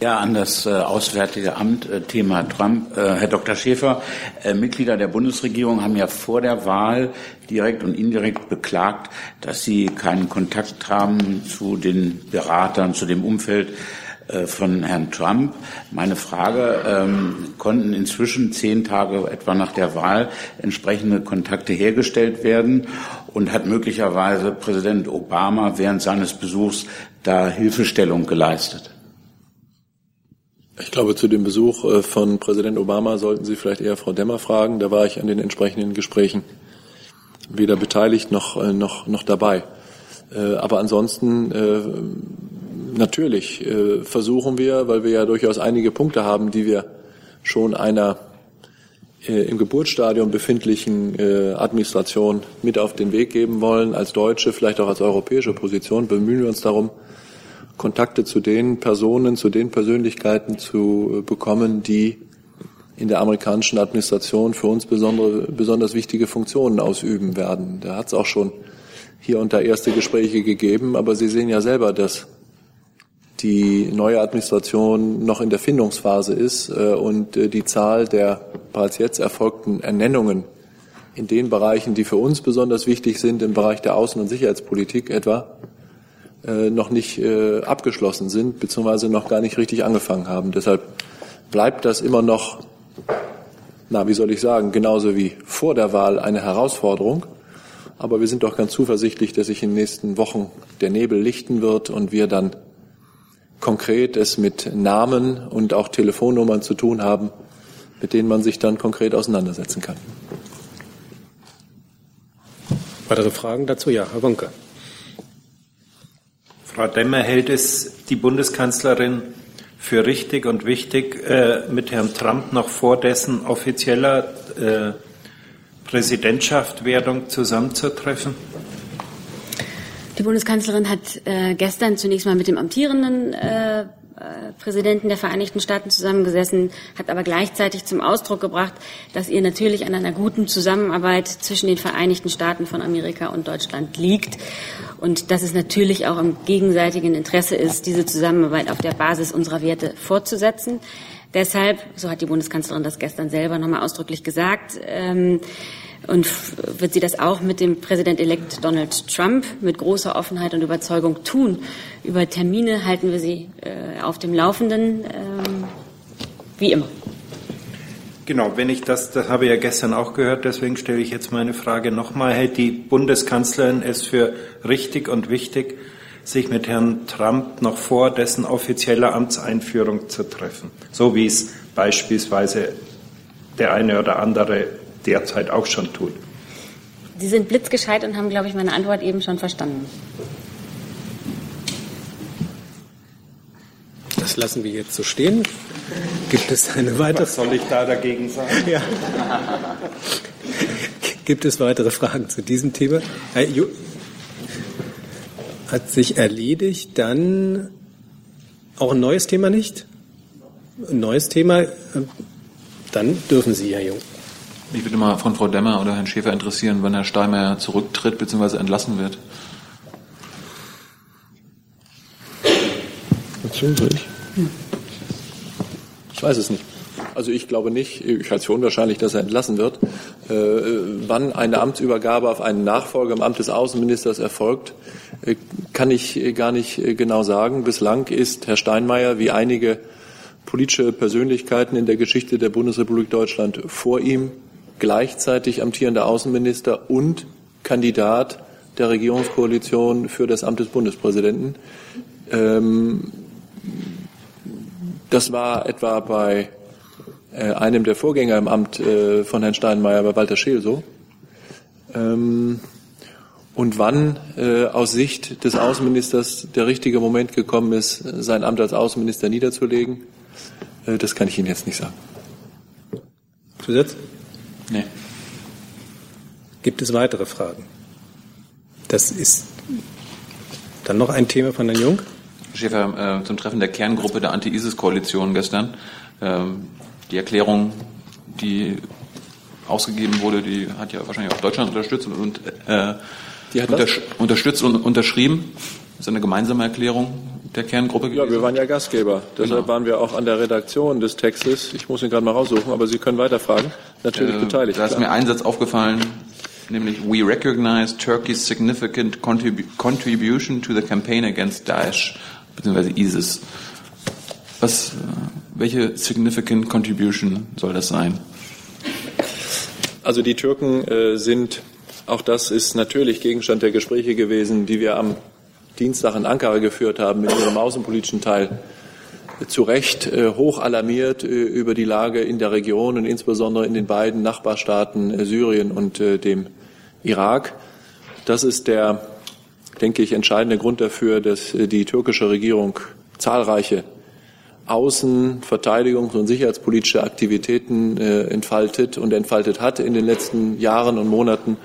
Ja, an das äh, Auswärtige Amt, äh, Thema Trump. Äh, Herr Dr. Schäfer, Mitglieder der Bundesregierung haben ja vor der Wahl direkt und indirekt beklagt, dass sie keinen Kontakt haben zu den Beratern, zu dem Umfeld von Herrn Trump. Meine Frage, ähm, konnten inzwischen zehn Tage etwa nach der Wahl entsprechende Kontakte hergestellt werden und hat möglicherweise Präsident Obama während seines Besuchs da Hilfestellung geleistet? Ich glaube, zu dem Besuch äh, von Präsident Obama sollten Sie vielleicht eher Frau Demmer fragen. Da war ich an den entsprechenden Gesprächen weder beteiligt noch, äh, noch, noch dabei. Äh, aber ansonsten natürlich versuchen wir, weil wir ja durchaus einige Punkte haben, die wir schon einer äh, im Geburtsstadium befindlichen äh, Administration mit auf den Weg geben wollen, als deutsche, vielleicht auch als europäische Position, bemühen wir uns darum, Kontakte zu den Personen, zu den Persönlichkeiten zu äh, bekommen, die in der amerikanischen Administration für uns besondere, besonders wichtige Funktionen ausüben werden. Da hat es auch schon hier und da erste Gespräche gegeben, aber Sie sehen ja selber, dass die neue Administration noch in der Findungsphase ist äh, und äh, die Zahl der bereits jetzt erfolgten Ernennungen in den Bereichen, die für uns besonders wichtig sind, im Bereich der Außen- und Sicherheitspolitik etwa, äh, noch nicht abgeschlossen sind, beziehungsweise noch gar nicht richtig angefangen haben. Deshalb bleibt das immer noch, na, wie soll ich sagen, genauso wie vor der Wahl eine Herausforderung. Aber wir sind doch ganz zuversichtlich, dass sich in den nächsten Wochen der Nebel lichten wird und wir dann konkret es mit Namen und auch Telefonnummern zu tun haben, mit denen man sich dann konkret auseinandersetzen kann. Weitere Fragen dazu? Ja, Herr Wonke. Frau Demmer hält es die Bundeskanzlerin für richtig und wichtig, äh, mit Herrn Trump noch vor dessen offizieller äh, Präsidentschaftwerdung zusammenzutreffen? Die Bundeskanzlerin hat äh, gestern zunächst mal mit dem amtierenden äh, äh, Präsidenten der Vereinigten Staaten zusammengesessen, hat aber gleichzeitig zum Ausdruck gebracht, dass ihr natürlich an einer guten Zusammenarbeit zwischen den Vereinigten Staaten von Amerika und Deutschland liegt und dass es natürlich auch im gegenseitigen Interesse ist, diese Zusammenarbeit auf der Basis unserer Werte fortzusetzen. Deshalb, so hat die Bundeskanzlerin das gestern selber nochmal ausdrücklich gesagt, ähm, und wird sie das auch mit dem Präsident-elekt Donald Trump mit großer Offenheit und Überzeugung tun. Über Termine halten wir Sie äh, auf dem Laufenden, ähm, wie immer. Genau, wenn ich das, das habe ich ja gestern auch gehört, deswegen stelle ich jetzt meine Frage nochmal. Hält die Bundeskanzlerin es für richtig und wichtig, sich mit Herrn Trump noch vor dessen offizieller Amtseinführung zu treffen? So wie es beispielsweise der eine oder andere derzeit auch schon tut. Sie sind blitzgescheit und haben, glaube ich, meine Antwort eben schon verstanden. Das lassen wir jetzt so stehen. Gibt es eine weitere? Was soll ich da dagegen sagen? Ja. Gibt es weitere Fragen zu diesem Thema? Hat sich erledigt. Dann auch ein neues Thema nicht? Ein neues Thema? Dann dürfen Sie, Herr Jung. Mich würde mal von Frau Demmer oder Herrn Schäfer interessieren, wann Herr Steinmeier zurücktritt bzw. entlassen wird. Natürlich. Ich weiß es nicht. Also ich glaube nicht, ich halte es für unwahrscheinlich, dass er entlassen wird. Äh, wann eine Amtsübergabe auf einen Nachfolger im Amt des Außenministers erfolgt, äh, kann ich gar nicht äh, genau sagen. Bislang ist Herr Steinmeier wie einige politische Persönlichkeiten in der Geschichte der Bundesrepublik Deutschland vor ihm gleichzeitig amtierender Außenminister und Kandidat der Regierungskoalition für das Amt des Bundespräsidenten. Ähm, das war etwa bei äh, einem der Vorgänger im Amt äh, von Herrn Steinmeier, bei Walter Scheel so. Ähm, und wann äh, aus Sicht des Außenministers der richtige Moment gekommen ist, sein Amt als Außenminister niederzulegen, äh, das kann ich Ihnen jetzt nicht sagen. Zusatz? Nee. Gibt es weitere Fragen? Das ist dann noch ein Thema von Herrn Jung. Schäfer, äh, zum Treffen der Kerngruppe der Anti-ISIS-Koalition gestern. Ähm, die Erklärung, die ausgegeben wurde, die hat ja wahrscheinlich auch Deutschland unterstützt und äh, unterstützt und unterschrieben. Das ist eine gemeinsame Erklärung der Kerngruppe gewesen? Ja, wir waren ja Gastgeber. Deshalb genau. waren wir auch an der Redaktion des Textes. Ich muss ihn gerade mal raussuchen, aber Sie können weiterfragen. Natürlich äh, beteiligt. Da ist mir ein Satz aufgefallen, nämlich We recognize Turkey's significant contribu contribution to the campaign against Daesh, beziehungsweise ISIS. Was, äh, welche significant contribution soll das sein? Also die Türken äh, sind, auch das ist natürlich Gegenstand der Gespräche gewesen, die wir am Dienstag in Ankara geführt haben mit ihrem außenpolitischen Teil, zu Recht äh, hoch alarmiert äh, über die Lage in der Region und insbesondere in den beiden Nachbarstaaten äh, Syrien und dem Irak. Das ist der, denke ich, entscheidende Grund dafür, dass die türkische Regierung zahlreiche außen-, verteidigungs- und sicherheitspolitische Aktivitäten äh, entfaltet und entfaltet hat in den letzten Jahren und Monaten,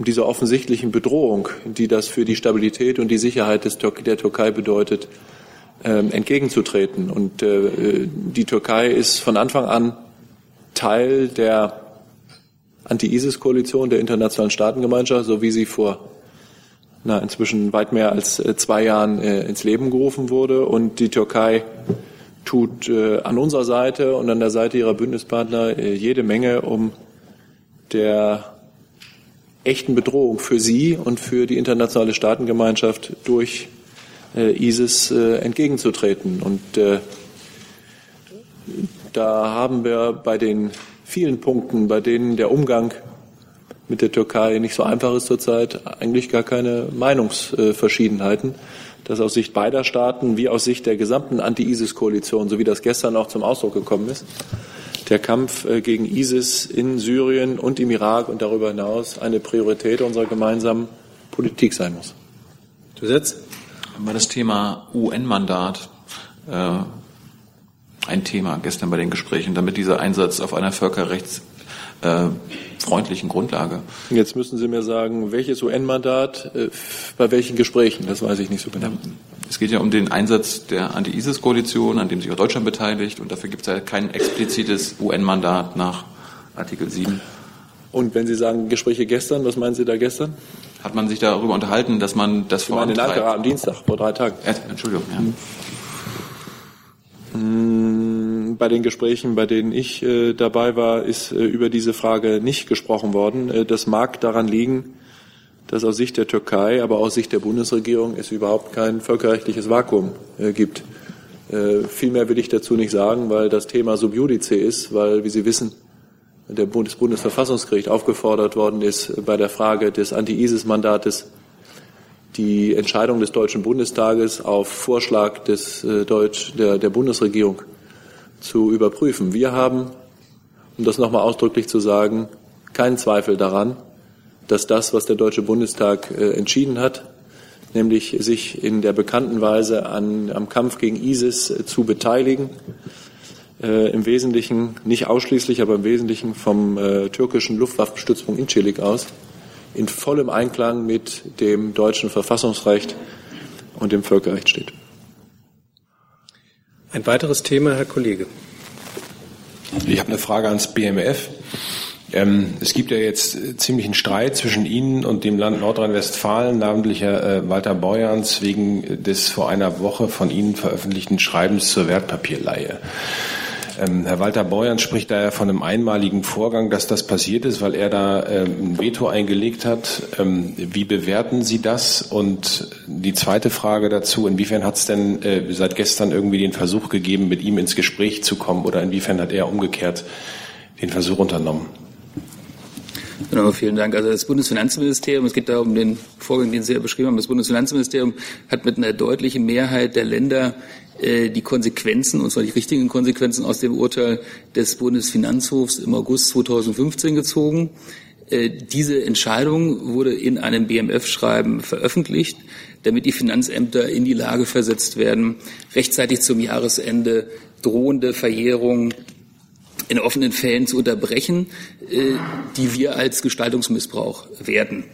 um dieser offensichtlichen Bedrohung, die das für die Stabilität und die Sicherheit des, der Türkei bedeutet, ähm, entgegenzutreten. Und äh, die Türkei ist von Anfang an Teil der Anti-ISIS-Koalition der internationalen Staatengemeinschaft, so wie sie vor na, inzwischen weit mehr als äh, zwei Jahren äh, ins Leben gerufen wurde. Und die Türkei tut an unserer Seite und an der Seite ihrer Bündnispartner jede Menge, um der echten Bedrohung für sie und für die internationale Staatengemeinschaft durch äh, ISIS äh, entgegenzutreten. Und äh, da haben wir bei den vielen Punkten, bei denen der Umgang mit der Türkei nicht so einfach ist zurzeit, eigentlich gar keine Meinungsverschiedenheiten, dass aus Sicht beider Staaten wie aus Sicht der gesamten Anti-ISIS-Koalition, so wie das gestern auch zum Ausdruck gekommen ist, der Kampf äh, gegen ISIS in Syrien und im Irak und darüber hinaus eine Priorität unserer gemeinsamen Politik sein muss. Zusatz? War das Thema UN-Mandat äh, ein Thema gestern bei den Gesprächen, damit dieser Einsatz auf einer Völkerrechts äh, freundlichen Grundlage. Jetzt müssen Sie mir sagen, welches UN-Mandat, äh, bei welchen Gesprächen, das weiß ich nicht so genau. Es geht ja um den Einsatz der Anti-ISIS-Koalition, an dem sich auch Deutschland beteiligt, und dafür gibt es ja kein explizites UN-Mandat nach Artikel 7. Und wenn Sie sagen Gespräche gestern, was meinen Sie da gestern? Hat man sich darüber unterhalten, dass man das vor? Ich meine am Dienstag, vor drei Tagen. Entschuldigung, ja. Hm bei den Gesprächen, bei denen ich äh, dabei war, ist äh, über diese Frage nicht gesprochen worden. Äh, das mag daran liegen, dass aus Sicht der Türkei, aber aus Sicht der Bundesregierung es überhaupt kein völkerrechtliches Vakuum äh, gibt. Äh, viel mehr will ich dazu nicht sagen, weil das Thema sub judice ist, weil, wie Sie wissen, der Bundes Bundesverfassungsgericht aufgefordert worden ist, bei der Frage des Anti-ISIS-Mandates die Entscheidung des Deutschen Bundestages auf Vorschlag des, äh, Deutsch, der, der Bundesregierung zu überprüfen. Wir haben, um das nochmal ausdrücklich zu sagen, keinen Zweifel daran, dass das, was der Deutsche Bundestag äh, entschieden hat, nämlich sich in der bekannten Weise an, am Kampf gegen ISIS äh, zu beteiligen, äh, im Wesentlichen, nicht ausschließlich, aber im Wesentlichen vom äh, türkischen Luftwaffenstützpunkt Incirlik aus, in vollem Einklang mit dem deutschen Verfassungsrecht und dem Völkerrecht steht. Ein weiteres Thema, Herr Kollege. Ich habe eine Frage ans BMF. Ähm, es gibt ja jetzt ziemlichen Streit zwischen Ihnen und dem Land Nordrhein-Westfalen, namentlich äh, Walter Beuerns, wegen des vor einer Woche von Ihnen veröffentlichten Schreibens zur Wertpapierleihe. Ähm, Herr Walter Beuern spricht da ja von einem einmaligen Vorgang, dass das passiert ist, weil er da ähm, ein Veto eingelegt hat. Ähm, wie bewerten Sie das? Und die zweite Frage dazu, inwiefern hat es denn äh, seit gestern irgendwie den Versuch gegeben, mit ihm ins Gespräch zu kommen oder inwiefern hat er umgekehrt den Versuch unternommen? Genau, vielen Dank. Also das Bundesfinanzministerium, es geht da um den Vorgang, den Sie ja beschrieben haben, das Bundesfinanzministerium hat mit einer deutlichen Mehrheit der Länder äh, die Konsequenzen, und zwar die richtigen Konsequenzen aus dem Urteil des Bundesfinanzhofs im August 2015 gezogen. Äh, diese Entscheidung wurde in einem BMF-Schreiben veröffentlicht, damit die Finanzämter in die Lage versetzt werden, rechtzeitig zum Jahresende drohende Verjährung in offenen Fällen zu unterbrechen, äh, die wir als Gestaltungsmissbrauch werten.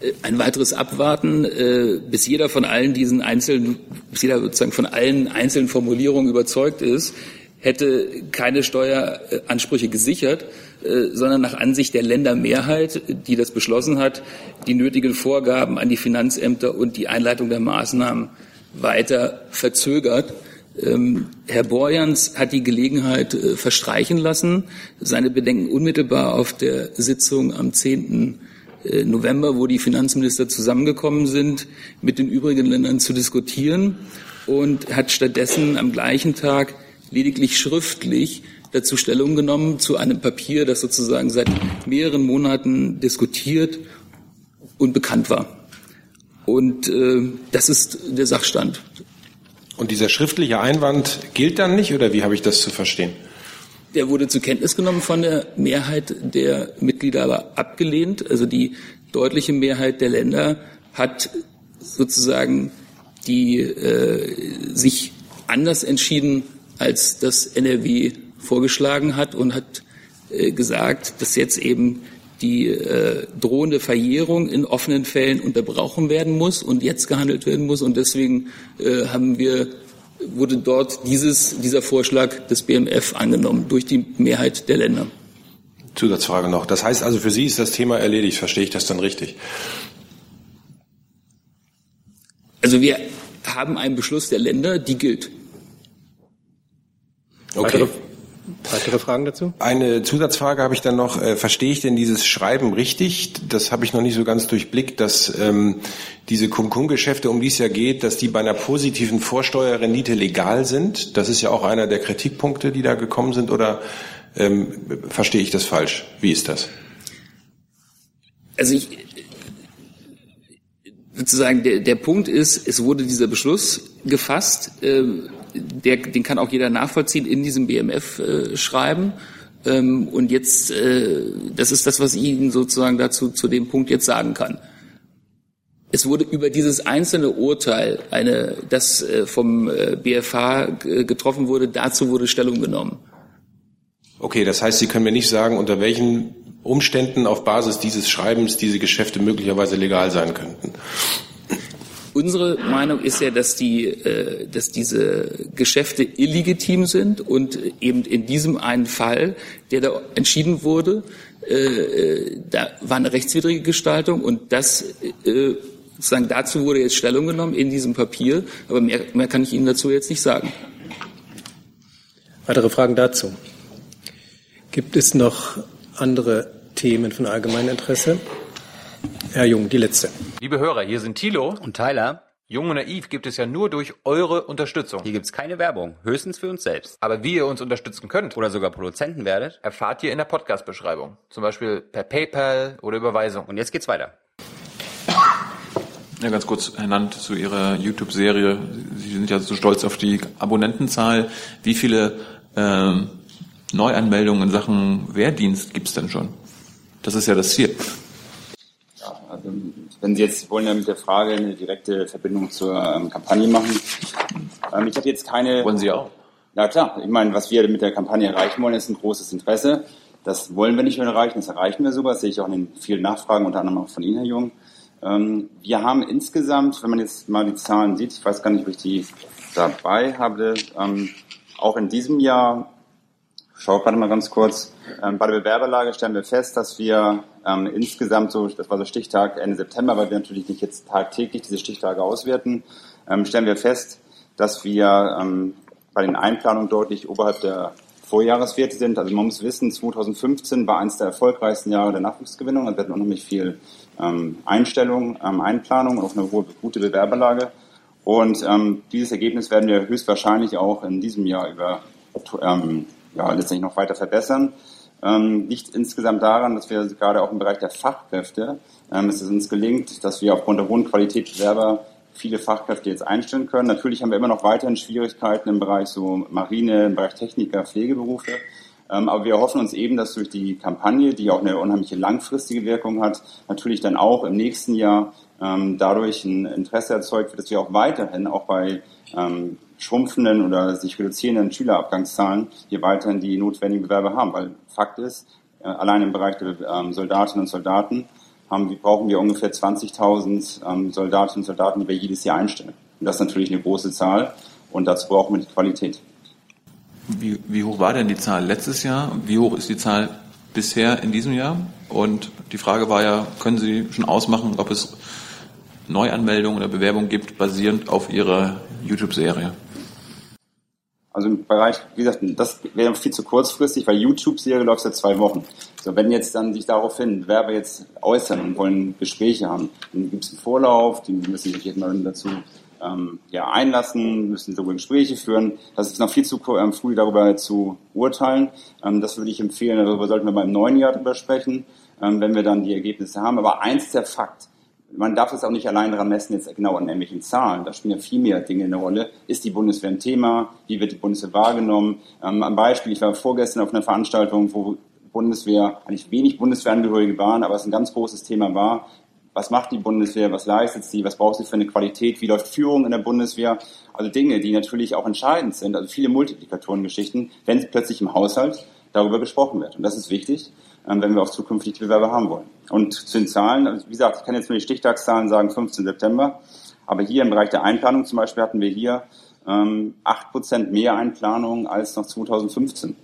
Äh, ein weiteres Abwarten, äh, bis jeder von allen diesen einzelnen, bis jeder sozusagen von allen einzelnen Formulierungen überzeugt ist, hätte keine Steueransprüche gesichert, sondern nach Ansicht der Ländermehrheit, die das beschlossen hat, die nötigen Vorgaben an die Finanzämter und die Einleitung der Maßnahmen weiter verzögert. Ähm, Herr Borjans hat die Gelegenheit äh, verstreichen lassen, seine Bedenken unmittelbar auf der Sitzung am 10. Äh, November, wo die Finanzminister zusammengekommen sind, mit den übrigen Ländern zu diskutieren und hat stattdessen am gleichen Tag lediglich schriftlich dazu Stellung genommen zu einem Papier, das sozusagen seit mehreren Monaten diskutiert und bekannt war. Und äh, das ist der Sachstand. Und dieser schriftliche Einwand gilt dann nicht oder wie habe ich das zu verstehen? Der wurde zur Kenntnis genommen von der Mehrheit der Mitglieder, aber abgelehnt. Also die deutliche Mehrheit der Länder hat sozusagen die äh, sich anders entschieden als das NRW vorgeschlagen hat und hat äh, gesagt, dass jetzt eben die äh, drohende Verjährung in offenen Fällen unterbrochen werden muss und jetzt gehandelt werden muss. Und deswegen äh, haben wir, wurde dort dieses, dieser Vorschlag des BMF angenommen durch die Mehrheit der Länder. Zusatzfrage noch. Das heißt also, für Sie ist das Thema erledigt. Verstehe ich das dann richtig? Also wir haben einen Beschluss der Länder, die gilt. Okay. Weitere Fragen dazu? Eine Zusatzfrage habe ich dann noch. Äh, verstehe ich denn dieses Schreiben richtig? Das habe ich noch nicht so ganz durchblickt, dass ähm, diese Kum-Kum-Geschäfte, um die es ja geht, dass die bei einer positiven Vorsteuerrendite legal sind. Das ist ja auch einer der Kritikpunkte, die da gekommen sind. Oder ähm, verstehe ich das falsch? Wie ist das? Also ich, sozusagen der, der Punkt ist, es wurde dieser Beschluss gefasst. Ähm, der, den kann auch jeder nachvollziehen in diesem BMF-Schreiben. Äh, ähm, und jetzt, äh, das ist das, was ich Ihnen sozusagen dazu zu dem Punkt jetzt sagen kann. Es wurde über dieses einzelne Urteil, eine, das äh, vom äh, BFH getroffen wurde, dazu wurde Stellung genommen. Okay, das heißt, Sie können mir nicht sagen, unter welchen Umständen auf Basis dieses Schreibens diese Geschäfte möglicherweise legal sein könnten. Unsere Meinung ist ja, dass, die, äh, dass diese Geschäfte illegitim sind und eben in diesem einen Fall, der da entschieden wurde, äh, äh, da war eine rechtswidrige Gestaltung und das sozusagen dazu wurde jetzt Stellung genommen in diesem Papier, aber mehr, mehr kann ich Ihnen dazu jetzt nicht sagen. Weitere Fragen dazu? Gibt es noch andere Themen von allgemeinem Interesse? Herr Jung, die letzte. Liebe Hörer, hier sind Thilo und Tyler. Jung und Naiv gibt es ja nur durch eure Unterstützung. Hier gibt es keine Werbung, höchstens für uns selbst. Aber wie ihr uns unterstützen könnt oder sogar Produzenten werdet, erfahrt ihr in der Podcast-Beschreibung. Zum Beispiel per PayPal oder Überweisung. Und jetzt geht's weiter. Ja, ganz kurz, Herr Nant, zu Ihrer YouTube-Serie. Sie sind ja so stolz auf die Abonnentenzahl. Wie viele ähm, Neuanmeldungen in Sachen Wehrdienst gibt es denn schon? Das ist ja das Ziel. Also, wenn Sie jetzt wollen ja mit der Frage eine direkte Verbindung zur ähm, Kampagne machen. Ähm, ich habe jetzt keine. Wollen Sie auch? Ja klar. Ich meine, was wir mit der Kampagne erreichen wollen, ist ein großes Interesse. Das wollen wir nicht nur erreichen, das erreichen wir sogar. Das sehe ich auch in den vielen Nachfragen, unter anderem auch von Ihnen, Herr Jung. Ähm, wir haben insgesamt, wenn man jetzt mal die Zahlen sieht, ich weiß gar nicht, ob ich die dabei habe, ähm, auch in diesem Jahr schau gerade mal ganz kurz. Ähm, bei der Bewerberlage stellen wir fest, dass wir ähm, insgesamt so, das war so Stichtag Ende September, weil wir natürlich nicht jetzt tagtäglich diese Stichtage auswerten, ähm, stellen wir fest, dass wir ähm, bei den Einplanungen deutlich oberhalb der Vorjahreswerte sind. Also man muss wissen, 2015 war eines der erfolgreichsten Jahre der Nachwuchsgewinnung. Da wird unheimlich viel ähm, Einstellung, ähm, Einplanung und auch eine hohe, gute Bewerberlage. Und ähm, dieses Ergebnis werden wir höchstwahrscheinlich auch in diesem Jahr über ähm, ja, letztendlich noch weiter verbessern. Ähm, liegt insgesamt daran, dass wir gerade auch im Bereich der Fachkräfte, ähm, es ist uns gelingt, dass wir aufgrund der hohen Qualität Bewerber viele Fachkräfte jetzt einstellen können. Natürlich haben wir immer noch weiterhin Schwierigkeiten im Bereich so Marine, im Bereich Techniker, Pflegeberufe. Ähm, aber wir hoffen uns eben, dass durch die Kampagne, die auch eine unheimliche langfristige Wirkung hat, natürlich dann auch im nächsten Jahr ähm, dadurch ein Interesse erzeugt wird, dass wir auch weiterhin auch bei ähm, schrumpfenden oder sich reduzierenden Schülerabgangszahlen hier weiterhin die notwendigen Bewerber haben. Weil Fakt ist, äh, allein im Bereich der ähm, Soldatinnen und Soldaten haben, brauchen wir ungefähr 20.000 ähm, Soldatinnen und Soldaten, die wir jedes Jahr einstellen. Und das ist natürlich eine große Zahl und dazu brauchen wir die Qualität. Wie, wie hoch war denn die Zahl letztes Jahr? Wie hoch ist die Zahl bisher in diesem Jahr? Und die Frage war ja, können Sie schon ausmachen, ob es Neuanmeldungen oder Bewerbungen gibt, basierend auf Ihrer YouTube-Serie? Also im Bereich, wie gesagt, das wäre viel zu kurzfristig, weil YouTube-Serie läuft seit zwei Wochen. So, wenn jetzt dann sich daraufhin Werber jetzt äußern und wollen Gespräche haben, dann gibt es einen Vorlauf, die müssen sich jetzt mal dazu ähm, ja, einlassen, müssen darüber Gespräche führen. Das ist noch viel zu ähm, früh darüber zu urteilen. Ähm, das würde ich empfehlen, darüber sollten wir beim neuen Jahr drüber sprechen, ähm, wenn wir dann die Ergebnisse haben. Aber eins der Fakt, man darf es auch nicht allein daran messen, jetzt genau an irgendwelchen Zahlen. Da spielen ja viel mehr Dinge eine Rolle. Ist die Bundeswehr ein Thema? Wie wird die Bundeswehr wahrgenommen? Ähm, am Beispiel, ich war vorgestern auf einer Veranstaltung, wo Bundeswehr, eigentlich wenig Bundeswehrangehörige waren, aber es ein ganz großes Thema war, Was macht die Bundeswehr? Was leistet sie? Was braucht sie für eine Qualität? Wie läuft Führung in der Bundeswehr? Also Dinge, die natürlich auch entscheidend sind, also viele Multiplikatorengeschichten, wenn es plötzlich im Haushalt darüber gesprochen wird. Und das ist wichtig, wenn wir auch zukünftig die Bewerber haben wollen. Und zu den Zahlen, also wie gesagt, ich kann jetzt nur die Stichtagszahlen sagen, 15. September. Aber hier im Bereich der Einplanung zum Beispiel hatten wir hier ähm, 8% mehr Einplanung als noch 2015.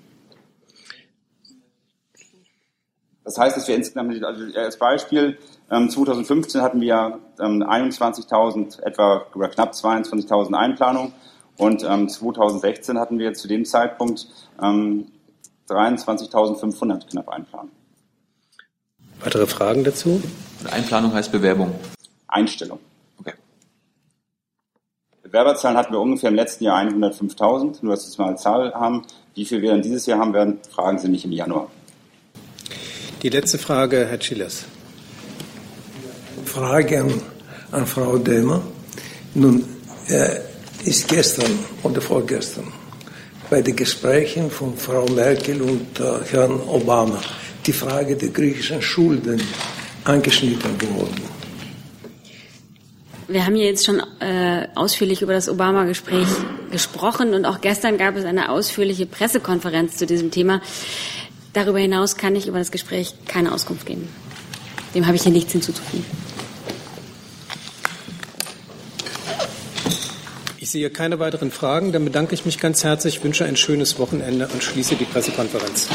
Das heißt, dass wir insgesamt, also als Beispiel, 2015 ähm, hatten wir 21.000, ähm, etwa oder knapp 22.000 Einplanungen und 2016 ähm, hatten wir zu dem Zeitpunkt 23.500 knapp Einplanungen. Weitere Fragen dazu? Einplanung heißt Bewerbung. Einstellung. Okay. Bewerberzahlen hatten wir ungefähr im letzten Jahr 105.000. Nur, dass Sie es mal eine Zahl haben. Wie viel wir dann dieses Jahr haben werden, fragen Sie mich im Januar. Die letzte Frage, Herr Schillers. Frage an, an Frau Dömer. Nun, äh, ist gestern oder vorgestern bei den Gesprächen von Frau Merkel und äh, Herrn Obama die Frage der griechischen Schulden angeschnitten worden. Wir haben ja jetzt schon äh, ausführlich über das Obama-Gespräch gesprochen und auch gestern gab es eine ausführliche Pressekonferenz zu diesem Thema. Darüber hinaus kann ich über das Gespräch keine Auskunft geben. Dem habe ich hier nichts hinzuzufügen. sehe keine weiteren Fragen. Dann bedanke ich mich ganz herzlich, wünsche ein schönes Wochenende und schließe die Pressekonferenz.